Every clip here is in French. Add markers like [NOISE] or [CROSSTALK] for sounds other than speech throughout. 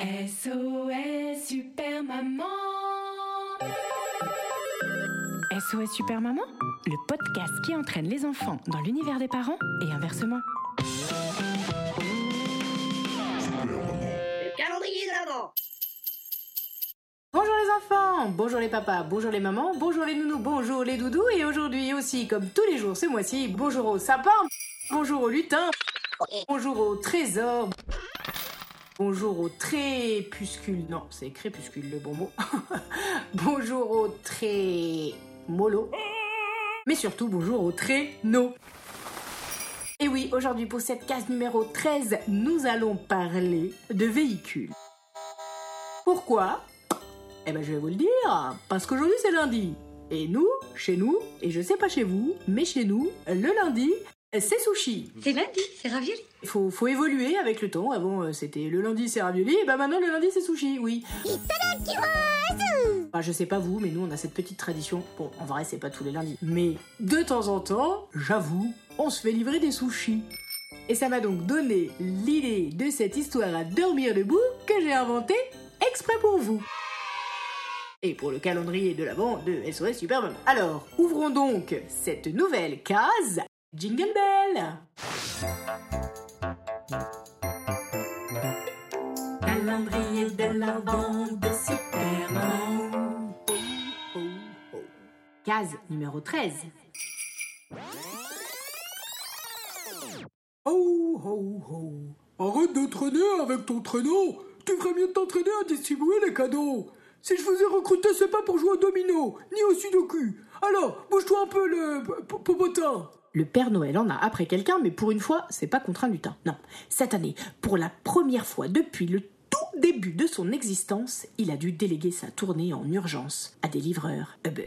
SOS Super Maman. SOS Super Maman, le podcast qui entraîne les enfants dans l'univers des parents et inversement. Le calendrier de l'avant. Bonjour les enfants, bonjour les papas, bonjour les mamans, bonjour les nounous, bonjour les doudous et aujourd'hui aussi comme tous les jours ce mois-ci, bonjour au sapin, bonjour au lutin, bonjour au trésor, bonjour au trépuscule, non c'est crépuscule le bon mot, [LAUGHS] bonjour au très mollo, mais surtout bonjour au traîneau. Et oui, aujourd'hui pour cette case numéro 13, nous allons parler de véhicules. Pourquoi? Eh ben je vais vous le dire, parce qu'aujourd'hui c'est lundi. Et nous, chez nous, et je sais pas chez vous, mais chez nous, le lundi, c'est sushi. C'est lundi, c'est ravioli. Il faut, faut évoluer avec le temps. Avant euh, c'était le lundi c'est ravioli, et ben maintenant le lundi c'est sushi, oui. Bah, je sais pas vous, mais nous on a cette petite tradition. Bon, en vrai c'est pas tous les lundis. Mais de temps en temps, j'avoue, on se fait livrer des sushis. Et ça m'a donc donné l'idée de cette histoire à dormir debout que j'ai inventée exprès pour vous et pour le calendrier de l'avant de SOS Super Maman. Alors, ouvrons donc cette nouvelle case Jingle Bell Calendrier de l'avant de Super Maman. Oh. Case numéro 13. Oh, oh, oh. Arrête de traîner avec ton traîneau. Tu ferais mieux de t'entraîner à distribuer les cadeaux. Si je vous ai recruté, c'est pas pour jouer au domino, ni au sudoku. Alors, bouge-toi un peu le popotin. Le Père Noël en a après quelqu'un, mais pour une fois, c'est pas contre un lutin. Non. Cette année, pour la première fois depuis le tout début de son existence, il a dû déléguer sa tournée en urgence à des livreurs Uber.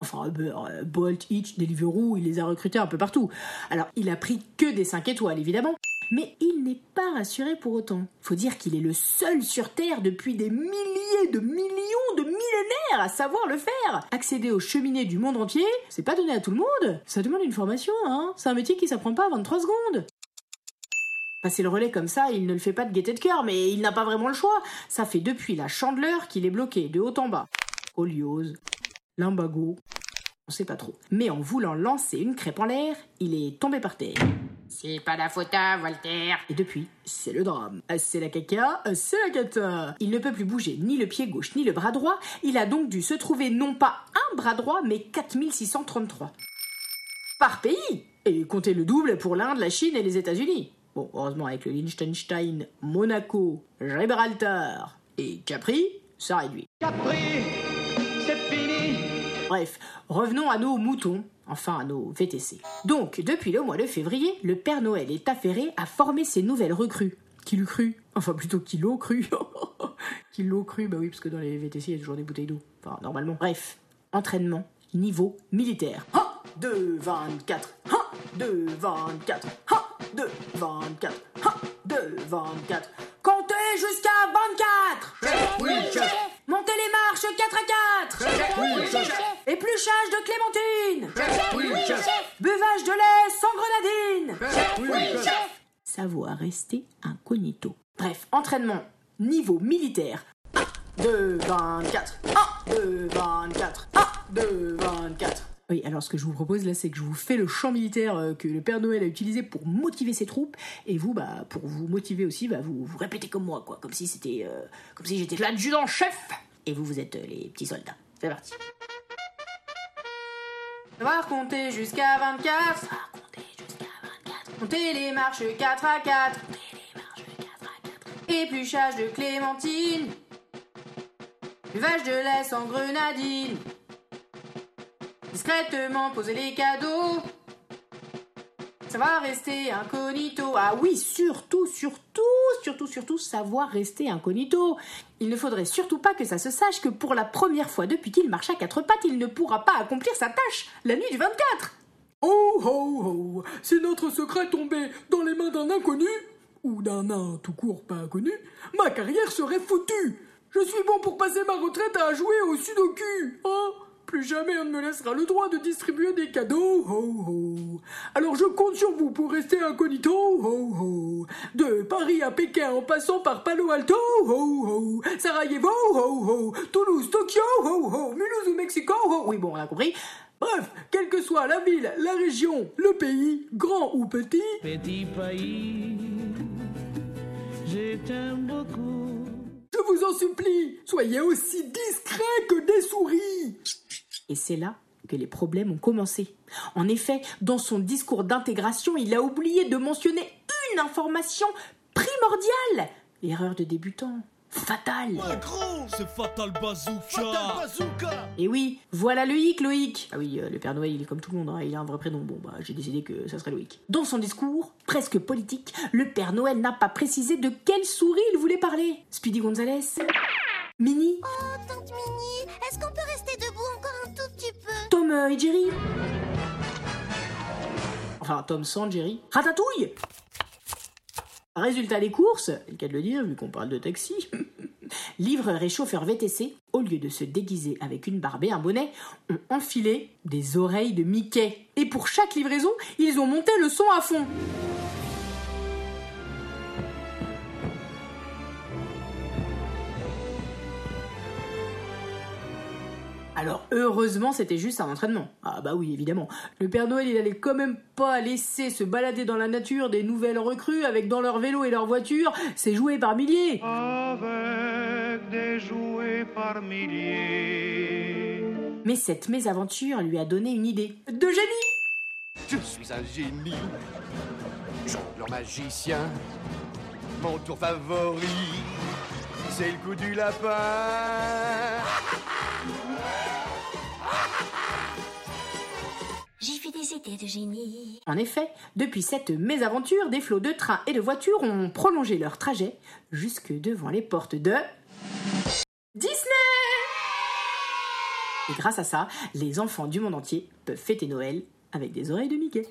Enfin, Uber, euh, Bolt, Hitch, Deliveroo, il les a recrutés un peu partout. Alors, il a pris que des 5 étoiles, évidemment. Mais il n'est pas rassuré pour autant. Faut dire qu'il est le seul sur Terre depuis des milliers de millions de millénaires à savoir le faire. Accéder aux cheminées du monde entier, c'est pas donné à tout le monde. Ça demande une formation, hein. C'est un métier qui s'apprend pas en 23 secondes. Passer le relais comme ça, il ne le fait pas de gaieté de cœur, mais il n'a pas vraiment le choix. Ça fait depuis la chandeleur qu'il est bloqué de haut en bas. Oliose, limbago, on sait pas trop. Mais en voulant lancer une crêpe en l'air, il est tombé par terre. C'est pas la faute à Voltaire. Et depuis, c'est le drame. C'est la caca, c'est la cata. Il ne peut plus bouger ni le pied gauche ni le bras droit. Il a donc dû se trouver non pas un bras droit, mais 4633. Par pays Et comptez le double pour l'Inde, la Chine et les États-Unis. Bon, heureusement, avec le Liechtenstein, Monaco, Gibraltar et Capri, ça réduit. Bref, revenons à nos moutons, enfin à nos VTC. Donc, depuis le mois de février, le Père Noël est affairé à former ses nouvelles recrues. Qui l'eût cru Enfin, plutôt qui l'ont cru. [LAUGHS] qui l'ont cru Bah oui, parce que dans les VTC, il y a toujours des bouteilles d'eau. Enfin, normalement. Bref, entraînement, niveau militaire. 1, 2, 24. 1, 2, 24. 1, 2, 24. 1, 2, 24. Comptez jusqu'à 24 Oui, chef. Montez les marches 4 à 4 Oui, chef. Épluchage de clémentine Oui, chef. Buvage de lait sans grenadine Oui, chef. Savoir rester incognito. Bref, entraînement, niveau militaire. 2, 24. 1, 2, 24. 1, 2, 24. Oui, alors ce que je vous propose là, c'est que je vous fais le chant militaire euh, que le Père Noël a utilisé pour motiver ses troupes, et vous, bah, pour vous motiver aussi, bah, vous, vous répétez comme moi, quoi, comme si c'était, euh, comme si j'étais l'adjudant-chef, et vous, vous êtes euh, les petits soldats. C'est parti. Savoir compter jusqu'à 24. Savoir compter jusqu'à 24. Compter les marches 4 à 4. Compter les marches 4 à 4. Épluchage de clémentine. Buvage de lait sans grenadine. Discrètement poser les cadeaux. Savoir rester incognito. Ah oui, surtout, surtout, surtout, surtout, savoir rester incognito. Il ne faudrait surtout pas que ça se sache que pour la première fois depuis qu'il marche à quatre pattes, il ne pourra pas accomplir sa tâche la nuit du 24. Oh oh oh Si notre secret tombait dans les mains d'un inconnu, ou d'un nain tout court pas inconnu, ma carrière serait foutue. Je suis bon pour passer ma retraite à jouer au sudoku, hein Plus jamais on ne me laissera le droit de distribuer des cadeaux. Alors je compte sur vous pour rester incognito. De Paris à Pékin en passant par Palo Alto, ho ho. Sarajevo, ho ho. Toulouse, Tokyo, ho ho. Mulhouse ou Mexico. Oui, bon, on a compris. Bref, quelle que soit la ville, la région, le pays, grand ou petit, Petit pays, je t'aime beaucoup. je vous en supplie, soyez aussi discret que des souris. Et c'est là que les problèmes ont commencé. En effet, dans son discours d'intégration, il a oublié de mentionner une information primordiale. Erreur de débutant. Fatale. C'est Fatal Bazooka Et oui, voilà Loïc, Loïc. Ah oui, euh, le Père Noël, il est comme tout le monde, hein, il a un vrai prénom. Bon, bah, j'ai décidé que ça serait Loïc. Dans son discours, presque politique, le Père Noël n'a pas précisé de quelle souris il voulait parler. Speedy Gonzales Minnie Oh, tante Minnie, est-ce qu'on peut rester et Jerry Enfin, Tom sans Jerry. Ratatouille Résultat des courses, le cas de le dire vu qu'on parle de taxi. [LAUGHS] Livreur et chauffeur VTC, au lieu de se déguiser avec une barbe et un bonnet, ont enfilé des oreilles de Mickey. Et pour chaque livraison, ils ont monté le son à fond. Alors heureusement c'était juste un entraînement. Ah bah oui évidemment. Le Père Noël il allait quand même pas laisser se balader dans la nature des nouvelles recrues avec dans leur vélo et leur voiture ses jouets par milliers. Avec des jouets par milliers. Mais cette mésaventure lui a donné une idée. De génie Je suis un génie, jongleur magicien. Mon tour favori, c'est le coup du lapin. De génie. En effet, depuis cette mésaventure, des flots de trains et de voitures ont prolongé leur trajet jusque devant les portes de Disney. Et grâce à ça, les enfants du monde entier peuvent fêter Noël avec des oreilles de Mickey.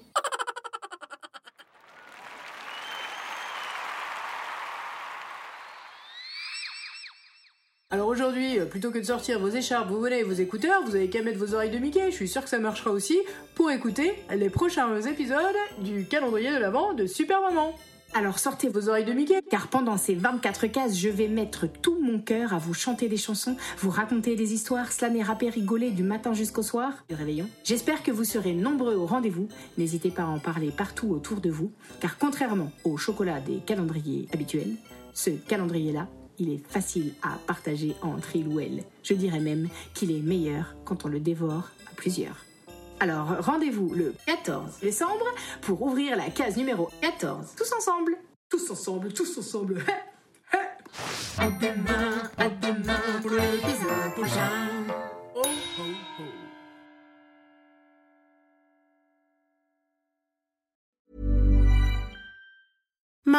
Alors aujourd'hui, euh, plutôt que de sortir vos écharpes, vos volets et vos écouteurs, vous avez qu'à mettre vos oreilles de Mickey. Je suis sûr que ça marchera aussi pour écouter les prochains épisodes du calendrier de l'Avent de Super Maman. Alors sortez vos oreilles de Mickey, car pendant ces 24 cases, je vais mettre tout mon cœur à vous chanter des chansons, vous raconter des histoires, slammer, rapper, rigoler du matin jusqu'au soir du réveillon. J'espère que vous serez nombreux au rendez-vous. N'hésitez pas à en parler partout autour de vous, car contrairement au chocolat des calendriers habituels, ce calendrier-là, il est facile à partager entre il ou elle. Je dirais même qu'il est meilleur quand on le dévore à plusieurs. Alors rendez-vous le 14 décembre pour ouvrir la case numéro 14. Tous ensemble Tous ensemble, tous ensemble. [LAUGHS] À demain, à demain pour. Oh, oh, oh.